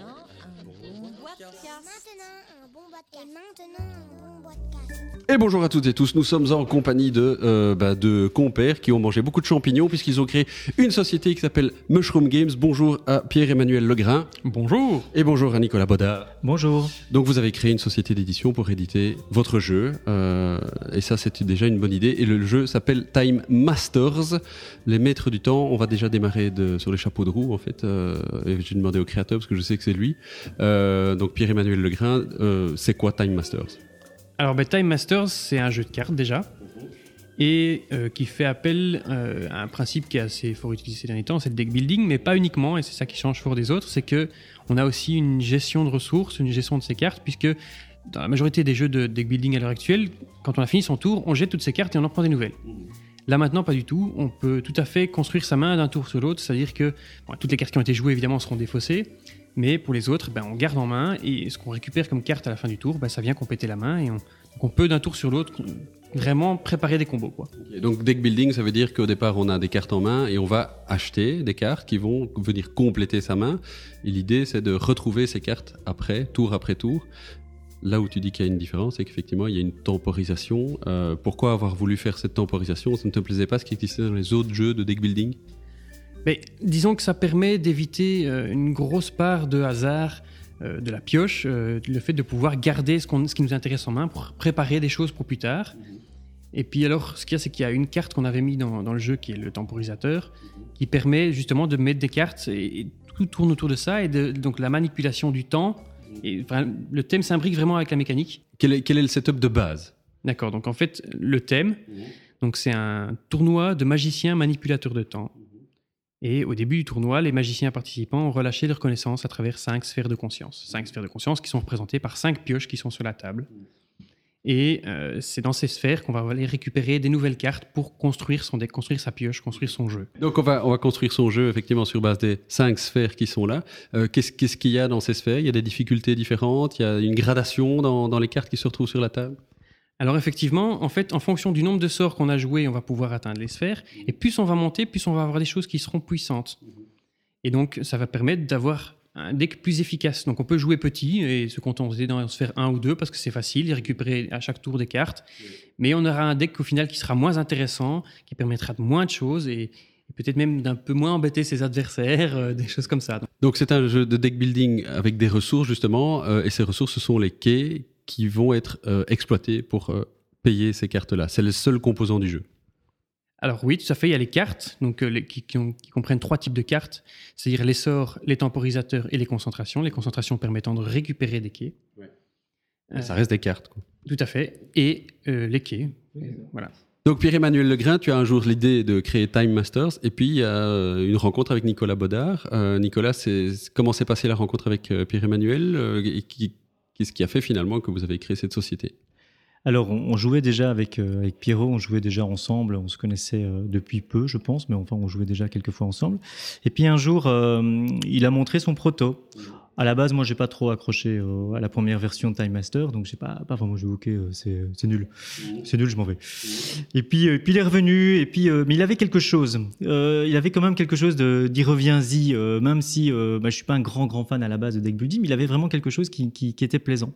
Maintenant, un bon casse. Maintenant, un bon bois de casse. Et maintenant, un bon. Et bonjour à toutes et tous, nous sommes en compagnie de, euh, bah, de compères qui ont mangé beaucoup de champignons puisqu'ils ont créé une société qui s'appelle Mushroom Games. Bonjour à Pierre-Emmanuel Legrain Bonjour. et bonjour à Nicolas Bodard. Bonjour. Donc vous avez créé une société d'édition pour éditer votre jeu euh, et ça c'est déjà une bonne idée et le jeu s'appelle Time Masters, les maîtres du temps. On va déjà démarrer de, sur les chapeaux de roue en fait euh, et j'ai demandé au créateur parce que je sais que c'est lui. Euh, donc Pierre-Emmanuel Legrain, euh, c'est quoi Time Masters? Alors, ben, Time Masters, c'est un jeu de cartes déjà, et euh, qui fait appel euh, à un principe qui est assez fort utilisé ces derniers temps, c'est le deck building, mais pas uniquement, et c'est ça qui change fort des autres, c'est que on a aussi une gestion de ressources, une gestion de ces cartes, puisque dans la majorité des jeux de deck building à l'heure actuelle, quand on a fini son tour, on jette toutes ces cartes et on en prend des nouvelles. Là maintenant, pas du tout. On peut tout à fait construire sa main d'un tour sur l'autre, c'est-à-dire que toutes les cartes qui ont été jouées évidemment seront défaussées, mais pour les autres, ben, on garde en main et ce qu'on récupère comme carte à la fin du tour, ben, ça vient compléter la main et on, on peut d'un tour sur l'autre vraiment préparer des combos. Quoi. Donc deck building, ça veut dire qu'au départ on a des cartes en main et on va acheter des cartes qui vont venir compléter sa main. Et l'idée c'est de retrouver ces cartes après, tour après tour. Là où tu dis qu'il y a une différence, c'est qu'effectivement il y a une temporisation. Euh, pourquoi avoir voulu faire cette temporisation? Ça ne te plaisait pas ce qui existait dans les autres jeux de deck building? Mais disons que ça permet d'éviter euh, une grosse part de hasard euh, de la pioche, le fait de pouvoir garder ce, ce qui nous intéresse en main pour préparer des choses pour plus tard. Et puis alors, ce qu'il y a, c'est qu'il y a une carte qu'on avait mis dans, le jeu qui est le temporisateur, qui permet justement de mettre des cartes et, tout tourne autour de ça et donc la manipulation du temps. Et, enfin, le thème s'imbrique vraiment avec la mécanique. quel est, quel est le setup de base? D'accord, donc en fait, le thème, donc c'est un tournoi de magiciens manipulateurs de temps. Et au début du tournoi, les magiciens participants ont relâché leur connaissance à travers cinq sphères de conscience. Cinq sphères de conscience qui sont représentées par cinq pioches qui sont sur la table. Et euh, c'est dans ces sphères qu'on va aller récupérer des nouvelles cartes pour construire son deck, construire sa pioche, construire son jeu. Donc on va, on va construire son jeu effectivement sur base des cinq sphères qui sont là. Euh, Qu'est-ce qu'est-ce qu'il y a dans ces sphères? Il y a des difficultés différentes, il y a une gradation dans, dans les cartes qui se retrouvent sur la table? Alors effectivement, en fait, en fonction du nombre de sorts qu'on a joué, on va pouvoir atteindre les sphères. Et plus on va monter, plus on va avoir des choses qui seront puissantes. Et donc, ça va permettre d'avoir un deck plus efficace. Donc, on peut jouer petit et se contenter d'en faire un ou deux parce que c'est facile, et récupérer à chaque tour des cartes. Mais on aura un deck au final qui sera moins intéressant, qui permettra de moins de choses et, peut-être même d'un peu moins embêter ses adversaires, euh, des choses comme ça. Donc, c'est un jeu de deck building avec des ressources justement, euh, et ces ressources ce sont les quais qui vont être euh, exploités pour euh, payer ces cartes-là. C'est le seul composant du jeu. Alors oui, tout à fait, il y a les cartes donc, euh, les- qui, qui ont- qui comprennent trois types de cartes, c'est-à-dire les sorts, les temporisateurs et les concentrations. Les concentrations permettant de récupérer des quais. Euh, Ça reste des cartes. quoi. Tout à fait. Et euh, les quais. Voilà. Donc Pierre-Emmanuel Legrain, tu as un jour l'idée de créer Time Masters, et puis il y a une rencontre avec Nicolas Bodard. Euh, Nicolas, comment s'est passée la rencontre avec Pierre-Emmanuel euh, et Qu'est-ce qui a fait finalement que vous avez créé cette société? Alors, on, jouait déjà avec, euh, avec Pierrot, on jouait déjà ensemble, on se connaissait euh, depuis peu, je pense, mais enfin, on jouait déjà quelques fois ensemble. Et puis un jour, euh, il a montré son proto. À la base, moi, j'ai pas trop accroché à la première version de Time Master, donc j'ai pas, pas vraiment joué. Ok, euh, c'est nul, c'est nul, je m'en vais. Et puis, euh, il est revenu, et puis, euh, mais il avait quelque chose. Il avait quand même quelque chose de d'y reviens-y, même si bah, je suis pas un grand grand fan à la base de deck building, mais il avait vraiment quelque chose qui, était plaisant.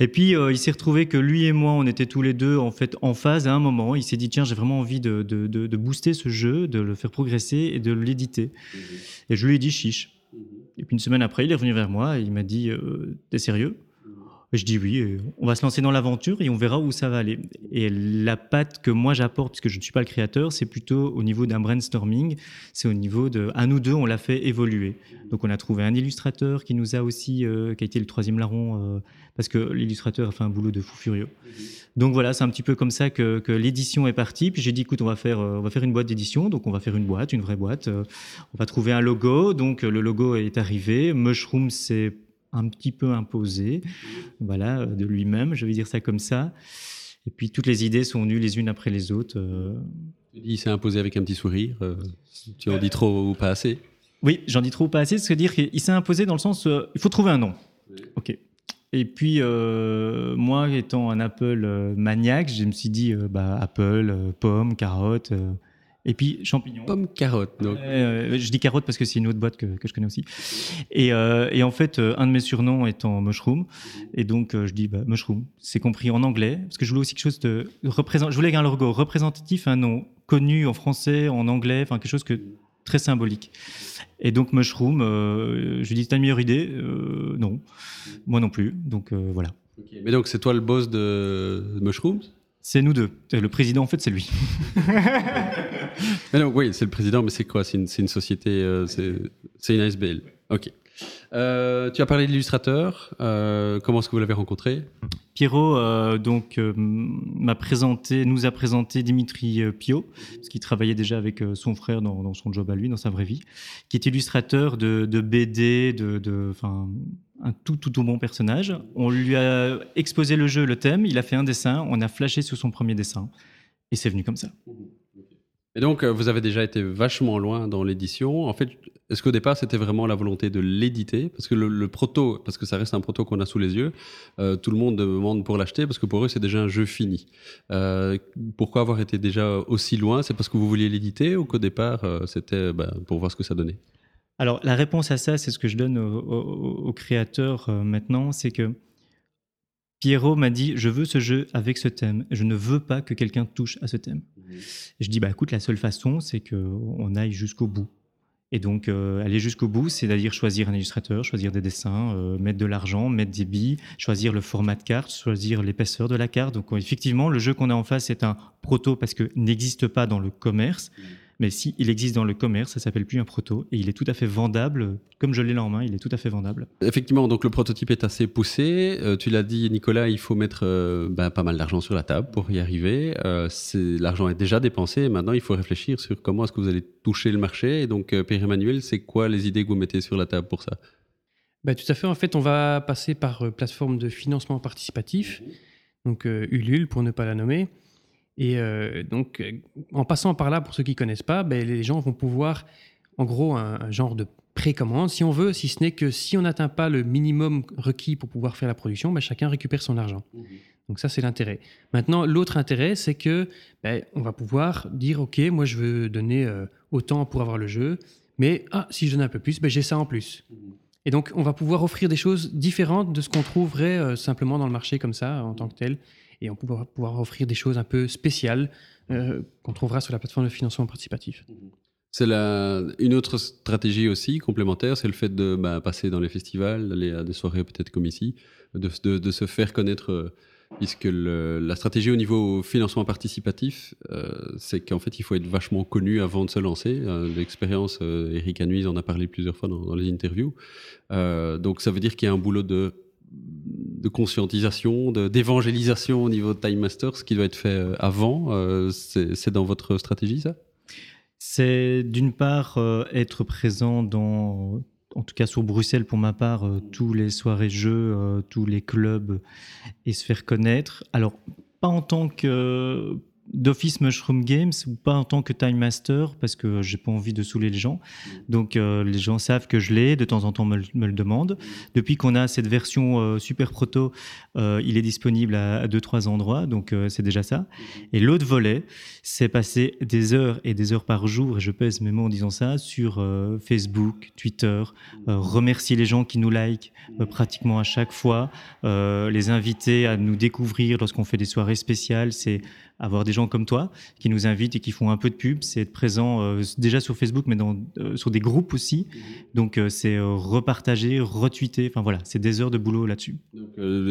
Et puis il s'est retrouvé que lui et moi, on était tous les deux en fait en phase à un moment. Il s'est dit tiens, j'ai vraiment envie de, de booster ce jeu, de le faire progresser et de l'éditer. Et je lui ai dit chiche. Et puis une semaine après, il est revenu vers moi et il m'a dit euh, t'es sérieux? Je dis oui, et on va se lancer dans l'aventure et on verra où ça va aller. Et la patte que moi j'apporte, puisque je ne suis pas le créateur, c'est plutôt au niveau d'un brainstorming, c'est au niveau de, à nous deux, on l'a fait évoluer. Donc on a trouvé un illustrateur qui nous a aussi, euh, qui a été le troisième larron, euh, parce que l'illustrateur a fait un boulot de fou furieux. Donc voilà, c'est un petit peu comme ça que, l'édition est partie. Puis j'ai dit, écoute, on va faire, euh, on va faire une boîte d'édition. Donc on va faire une boîte, une vraie boîte. Euh, on va trouver un logo. Donc euh, le logo est arrivé. Mushroom s'est un petit peu imposé, voilà, euh, de lui-même. Je vais dire ça comme ça. Et puis toutes les idées sont venues les unes après les autres. euh. Il s'est imposé avec un petit sourire. euh, tu en dis trop ou pas assez? Oui, j'en dis trop ou pas assez. C'est dire qu'il s'est imposé dans le sens, il faut trouver un nom. Ok. Et puis, euh, moi, étant un Apple maniaque, je me suis dit, euh, bah, Apple, euh, pomme, carotte. Et puis champignons. Pomme carotte. Donc. Euh, je dis carotte parce que c'est une autre boîte que, que je connais aussi. Et, euh, et en fait, euh, un de mes surnoms étant mushroom, et donc euh, je dis bah, mushroom. C'est compris en anglais parce que je voulais aussi quelque chose de. Je voulais un logo représentatif, un nom connu en français, en anglais, enfin quelque chose que très symbolique. Et donc mushroom, euh, je lui dis t'as une meilleure idée? Euh, Non, moi non plus. Donc euh, voilà. Mais donc c'est toi le boss de Mushrooms? C'est nous deux. Et Le président en fait c'est lui. Mais non, oui, c'est le président, mais c'est quoi? C'est une, société, euh, c'est une ASBL. Ok. Euh, tu as parlé de l'illustrateur. Euh, comment est-ce que vous l'avez rencontré? Pierrot euh, donc euh, m'a présenté, nous a présenté Dimitri euh, Pio, parce qu'il travaillait déjà avec euh, son frère dans, dans son job à lui, dans sa vraie vie, qui est illustrateur de, de BD, de, de, un tout tout tout bon personnage. On lui a exposé le jeu, le thème, il a fait un dessin, on a flashé sur son premier dessin, et c'est venu comme ça. Et donc, euh, vous avez déjà été vachement loin dans l'édition. En fait, est-ce qu'au départ, c'était vraiment la volonté de l'éditer? Parce que le, proto, parce que ça reste un proto qu'on a sous les yeux, euh, tout le monde demande pour l'acheter parce que pour eux, c'est déjà un jeu fini. Euh, pourquoi avoir été déjà aussi loin? C'est parce que vous vouliez l'éditer ou qu'au départ, c'était bah, pour voir ce que ça donnait? Alors, la réponse à ça, c'est ce que je donne aux, aux- aux créateurs euh, maintenant, c'est que Pierrot m'a dit Je veux ce jeu avec ce thème. Je ne veux pas que quelqu'un touche à ce thème. Et je dis Bah écoute, la seule façon, c'est qu'on aille jusqu'au bout. Et donc, euh, aller jusqu'au bout, c'est-à-dire choisir un illustrateur, choisir des dessins, euh, mettre de l'argent, mettre des billes, choisir le format de carte, choisir l'épaisseur de la carte. Donc, effectivement, le jeu qu'on a en face est un proto parce que n'existe pas dans le commerce. Mais si il existe dans le commerce, ça s'appelle plus un proto et il est tout à fait vendable. Comme je l'ai là en main, il est tout à fait vendable. Effectivement, donc le prototype est assez poussé. Euh, tu l'as dit, Nicolas, il faut mettre euh, bah, pas mal d'argent sur la table pour y arriver. Euh, L'argent est déjà dépensé. Maintenant, il faut réfléchir sur comment est-ce que vous allez toucher le marché. Et donc, euh, Pierre-Emmanuel, c'est quoi les idées que vous mettez sur la table pour ça? Bah, tout à fait. En fait, on va passer par euh, plateforme de financement participatif, donc euh, Ulule pour ne pas la nommer. Et euh, donc, euh, en passant par là, pour ceux qui connaissent pas, ben, les gens vont pouvoir, en gros, un, un genre de précommande, si on veut, si ce n'est que si on n'atteint pas le minimum requis pour pouvoir faire la production, ben, chacun récupère son argent. Donc ça, c'est l'intérêt. Maintenant, l'autre intérêt, c'est que ben, on va pouvoir dire, OK, moi, je veux donner euh, autant pour avoir le jeu, mais ah, si je donne un peu plus, j'ai ça en plus. Et donc, on va pouvoir offrir des choses différentes de ce qu'on trouverait euh, simplement dans le marché comme ça, en tant que tel. Et on va pouvoir offrir des choses un peu spéciales euh, qu'on trouvera sur la plateforme de financement participatif. C'est une autre stratégie aussi complémentaire, c'est le fait de bah, passer dans les festivals, d'aller à des soirées peut-être comme ici, de, se faire connaître, euh, puisque la stratégie au niveau financement participatif, euh, c'est qu'en fait il faut être vachement connu avant de se lancer. L'expérience, Eric Anuise en a parlé plusieurs fois dans, les interviews. Donc ça veut dire qu'il y a un boulot de de conscientisation, d'évangélisation au niveau de Time Masters qui doit être fait euh, avant. Euh, c'est dans votre stratégie ça? C'est d'une part euh, être présent dans, en tout cas sur Bruxelles pour ma part, tous les soirées jeux, euh, tous les clubs et se faire connaître. Alors, pas en tant que d'office Mushroom Games ou pas en tant que Time Master parce que j'ai pas envie de saouler les gens. Donc euh, les gens savent que je l'ai, de temps en temps me, le- demandent. Depuis qu'on a cette version euh, super proto, euh, il est disponible à, à deux trois endroits, donc c'est déjà ça. Et l'autre volet, c'est passer des heures et des heures par jour, et je pèse mes mots en disant ça, sur Facebook, Twitter, remercier les gens qui nous like euh, pratiquement à chaque fois, les inviter à nous découvrir lorsqu'on fait des soirées spéciales, c'est avoir des gens comme toi qui nous invitent et qui font un peu de pub, c'est être présent euh, déjà sur Facebook, mais dans, euh, sur des groupes aussi. Donc euh, c'est repartager, retweeter, enfin voilà, c'est des heures de boulot là-dessus. Donc,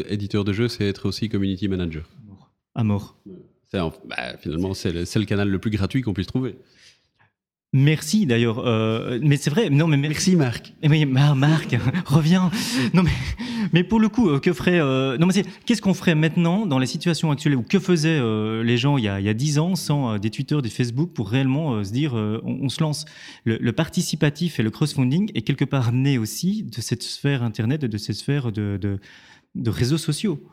éditeur de jeu, c'est être aussi community manager. À mort. Bah, finalement, c'est le, c'est le canal le plus gratuit qu'on puisse trouver. Merci d'ailleurs, euh, mais c'est vrai, non mais merci. Marc. Eh oui, Mar- Marc, reviens. Non mais, mais pour le coup, euh, que ferait euh, Non mais c'est qu'est-ce qu'on ferait maintenant dans les situations actuelles ou que faisaient euh, les gens il y a il y a dix ans sans euh, des Twitter, des Facebook pour réellement euh, se dire euh, on, on se lance? Le, le participatif et le crowdfunding est quelque part né aussi de cette sphère internet, et de cette sphère de, de, de réseaux sociaux.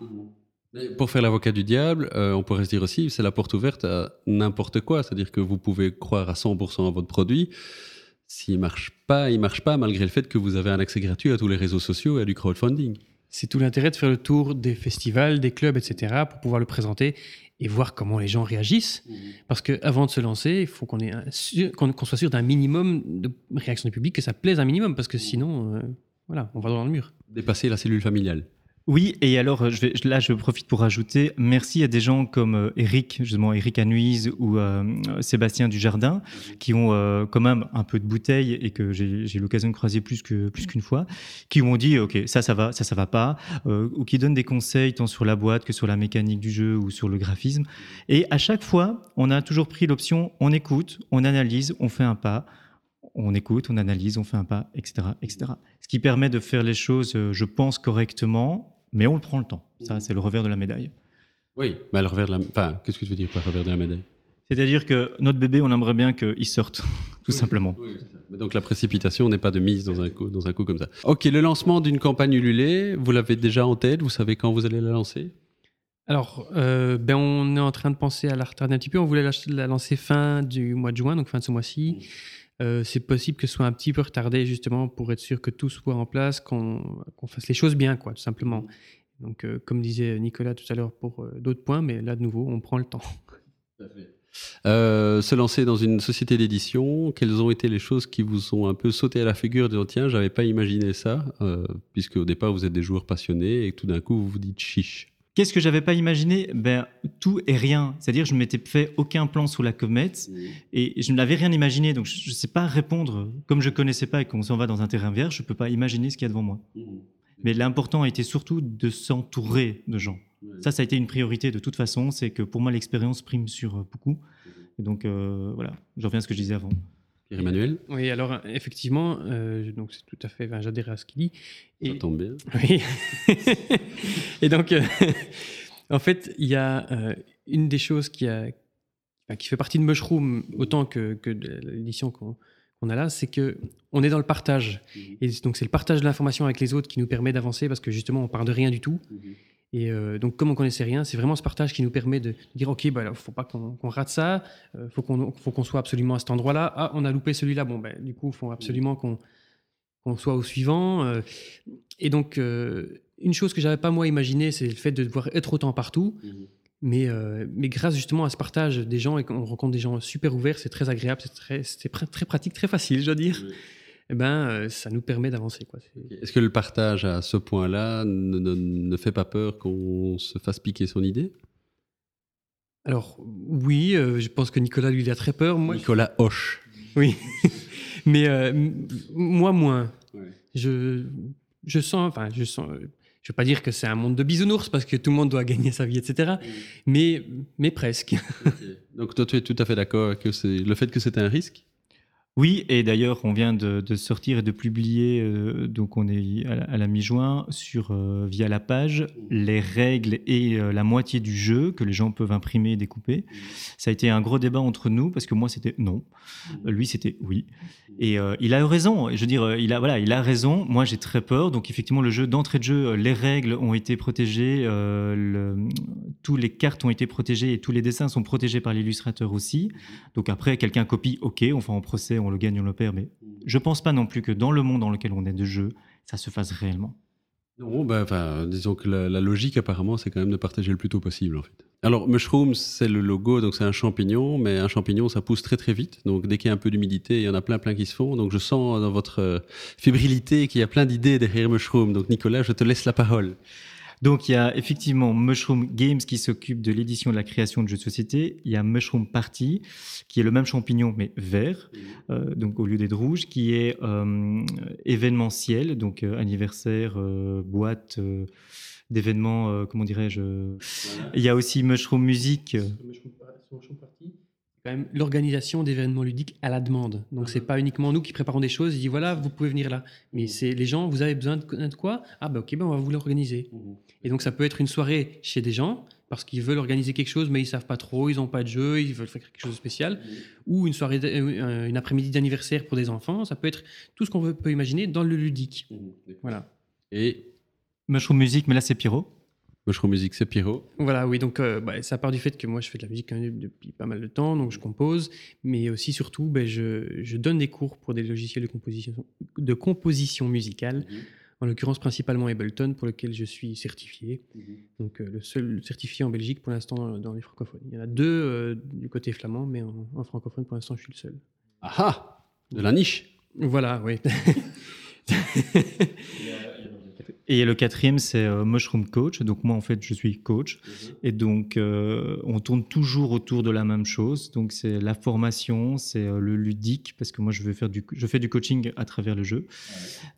Pour faire l'avocat du diable, euh, on pourrait se dire aussi, c'est la porte ouverte à n'importe quoi. C'est-à-dire que vous pouvez croire à 100% à votre produit. S'il marche pas, il marche pas, malgré le fait que vous avez un accès gratuit à tous les réseaux sociaux et à du crowdfunding. C'est tout l'intérêt de faire le tour des festivals, des clubs, etc., pour pouvoir le présenter et voir comment les gens réagissent. Parce qu'avant de se lancer, il faut qu'on soit sûr d'un minimum de réaction du public, que ça plaise un minimum, parce que sinon, euh, voilà, on va dans le mur. Dépasser la cellule familiale. Oui, et alors euh, je là je profite pour rajouter merci à des gens comme euh, Eric, justement Eric Anuise ou euh, Sébastien Dujardin, qui ont quand même un peu de bouteille et que j'ai eu l'occasion de croiser plus que plus qu'une fois, qui m'ont dit ok ça ça va, ça ça va pas, ou qui donnent des conseils tant sur la boîte que sur la mécanique du jeu ou sur le graphisme. Et à chaque fois, on a toujours pris l'option on écoute, on analyse, on fait un pas. On écoute, on analyse, on fait un pas, etc., etc. Ce qui permet de faire les choses, je pense, correctement, mais on le prend le temps. Ça, c'est le revers de la médaille. Oui, mais le revers de la... Enfin, qu'est-ce que tu veux dire par revers de la médaille? C'est-à-dire que notre bébé, on aimerait bien qu'il sorte, tout simplement. Mais Donc la précipitation n'est pas de mise dans un coup, dans un coup comme ça. Ok, le lancement d'une campagne Ulule, vous l'avez déjà en tête Vous savez quand vous allez la lancer? Alors, euh, ben, on est en train de penser à la retarder un petit peu. On voulait la, la lancer fin du mois de juin, donc fin de ce mois-ci. Euh, c'est possible que ce soit un petit peu retardé, justement, pour être sûr que tout soit en place, qu'on fasse les choses bien, quoi, tout simplement. Donc, euh, comme disait Nicolas tout à l'heure pour euh, d'autres points, mais là, de nouveau, on prend le temps. Se lancer dans une société d'édition, quelles ont été les choses qui vous ont un peu sauté à la figure disant tiens, j'avais pas imaginé ça, puisque au départ vous êtes des joueurs passionnés et tout d'un coup vous vous dites chiche. Qu'est-ce que j'avais pas imaginé? Ben tout et rien. C'est-à-dire, je ne m'étais fait aucun plan sous la comète et je ne l'avais rien imaginé. Donc, je ne sais pas répondre. Comme je connaissais pas et qu'on s'en va dans un terrain vierge, je peux pas imaginer ce qu'il y a devant moi. Mais l'important a été surtout de s'entourer de gens. Ça, ça a été une priorité de toute façon. C'est que pour moi, l'expérience prime sur euh, beaucoup. Et donc, euh, voilà, je reviens à ce que je disais avant. Pierre-Emmanuel, Oui, alors, effectivement, euh, donc c'est tout à fait, j'adhère à ce qu'il dit. ça Et, tombe bien. Oui. et donc, euh, en fait, il y a euh, une des choses qui, a, qui fait partie de Mushroom, autant que, que de l'édition qu'on a là, c'est que on est dans le partage. Et donc, c'est le partage de l'information avec les autres qui nous permet d'avancer parce que justement, on part de rien du tout. Et euh, donc, comme on connaissait rien, c'est vraiment ce partage qui nous permet de dire ok, bah, faut pas qu'on rate ça, euh, faut qu'on soit absolument à cet endroit-là. Ah, on a loupé celui-là. Bon, ben, du coup, il faut absolument qu'on soit au suivant. euh, et donc, une chose que j'avais pas moi imaginé, c'est le fait de devoir être autant partout. Mais, euh, mais grâce justement à ce partage des gens et qu'on rencontre des gens super ouverts, c'est très agréable, c'est très, très pratique, très facile, je dois dire. Eh ben, euh, ça nous permet d'avancer. quoi. Est-ce que le partage à ce point-là ne, ne- ne fait pas peur qu'on se fasse piquer son idée? Alors, oui, euh, je pense que Nicolas, lui, il a très peur. Moi, Nicolas Hoche. oui. mais euh, moi, moins. Je, je sens, enfin, je sens, euh, je veux pas dire que c'est un monde de bisounours parce que tout le monde doit gagner sa vie, etc. Mais, mais presque. Donc toi tu es tout à fait d'accord que c'est le fait que c'est un risque? Oui, et d'ailleurs, on vient de, sortir et de publier, euh, donc on est à la, mi-juin, sur euh, via la page, les règles et euh, la moitié du jeu que les gens peuvent imprimer et découper. Ça a été un gros débat entre nous parce que moi c'était non, lui c'était oui. Et il a eu raison. Je veux dire, il a voilà, il a raison. Moi j'ai très peur. Donc effectivement, le jeu d'entrée de jeu, les règles ont été protégées, tous les cartes ont été protégées et tous les dessins sont protégés par l'illustrateur aussi. Donc après, quelqu'un copie, ok, on fait en procès, le gagne, on le perd, mais je pense pas non plus que dans le monde dans lequel on est de jeu, ça se fasse réellement. Non, enfin, disons que la, la logique apparemment c'est quand même de partager le plus tôt possible en fait. Alors mushroom c'est le logo donc c'est un champignon mais un champignon ça pousse très très vite donc dès qu'il y a un peu d'humidité il y en a plein plein qui se font donc je sens dans votre euh, fébrilité qu'il y a plein d'idées derrière mushroom donc Nicolas je te laisse la parole. Donc il y a effectivement Mushroom Games qui s'occupe de l'édition de la création de jeux de société. Il y a Mushroom Party qui est le même champignon mais vert, euh, donc au lieu d'être rouge, qui est euh, événementiel, donc euh, anniversaire, boîte d'événements, comment dirais-je. Il y a aussi Mushroom Music. euh, quand même l'organisation d'événements ludiques à la demande. Donc c'est pas uniquement nous qui préparons des choses. Il dit voilà, vous pouvez venir là. Mais c'est les gens, vous avez besoin de, de quoi? Ah ben ok, ben on va vous l'organiser. Et donc ça peut être une soirée chez des gens parce qu'ils veulent organiser quelque chose, mais ils savent pas trop, ils n'ont pas de jeu, ils veulent faire quelque chose de spécial. Ou une soirée, d- euh, une après-midi d'anniversaire pour des enfants. Ça peut être tout ce qu'on veut- peut imaginer dans le ludique. Voilà. Et Mushroom Music, mais là c'est Pyro. Music c'est Pierrot. Voilà, oui, donc euh, bah, ça part du fait que moi je fais de la musique quand même depuis pas mal de temps, donc je compose, mais aussi surtout ben, je, je donne des cours pour des logiciels de composition, de composition musicale en l'occurrence principalement Ableton, pour lequel je suis certifié. Donc euh, le seul certifié en Belgique pour l'instant dans, dans les francophones. Il y en a deux euh, du côté flamand, mais en, en francophone pour l'instant je suis le seul. Ah ah De la niche Voilà, oui. Et le quatrième, c'est euh, Mushroom Coach. Donc moi, en fait, je suis coach. Et donc, euh, on tourne toujours autour de la même chose. Donc, c'est la formation, c'est euh, le ludique, parce que moi, je, veux faire du, je fais du coaching à travers le jeu.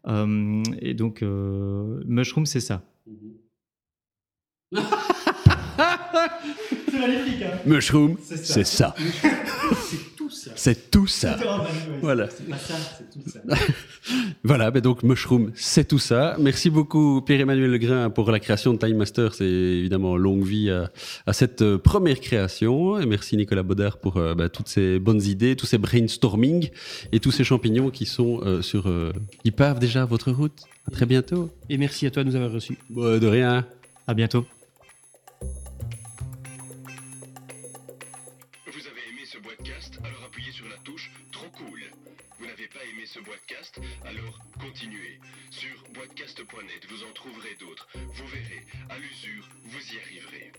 Euh, et donc, euh, Mushroom, c'est ça. Mushroom, c'est ça. C'est tout ça. Voilà. Voilà, ben donc Mushroom, c'est tout ça. Merci beaucoup Pierre-Emmanuel Legrain pour la création de Time Master. C'est évidemment longue vie à, à cette euh, première création. Et merci Nicolas Baudard pour euh, ben, toutes ces bonnes idées, tous ces brainstorming et tous ces champignons qui sont euh, sur, euh, qui pavent déjà votre route. À très bientôt. Et merci à toi de nous avoir reçus. Bon, de rien. À bientôt. Alors continuez. Sur boitcast.net, vous en trouverez d'autres. Vous verrez, à l'usure, vous y arriverez.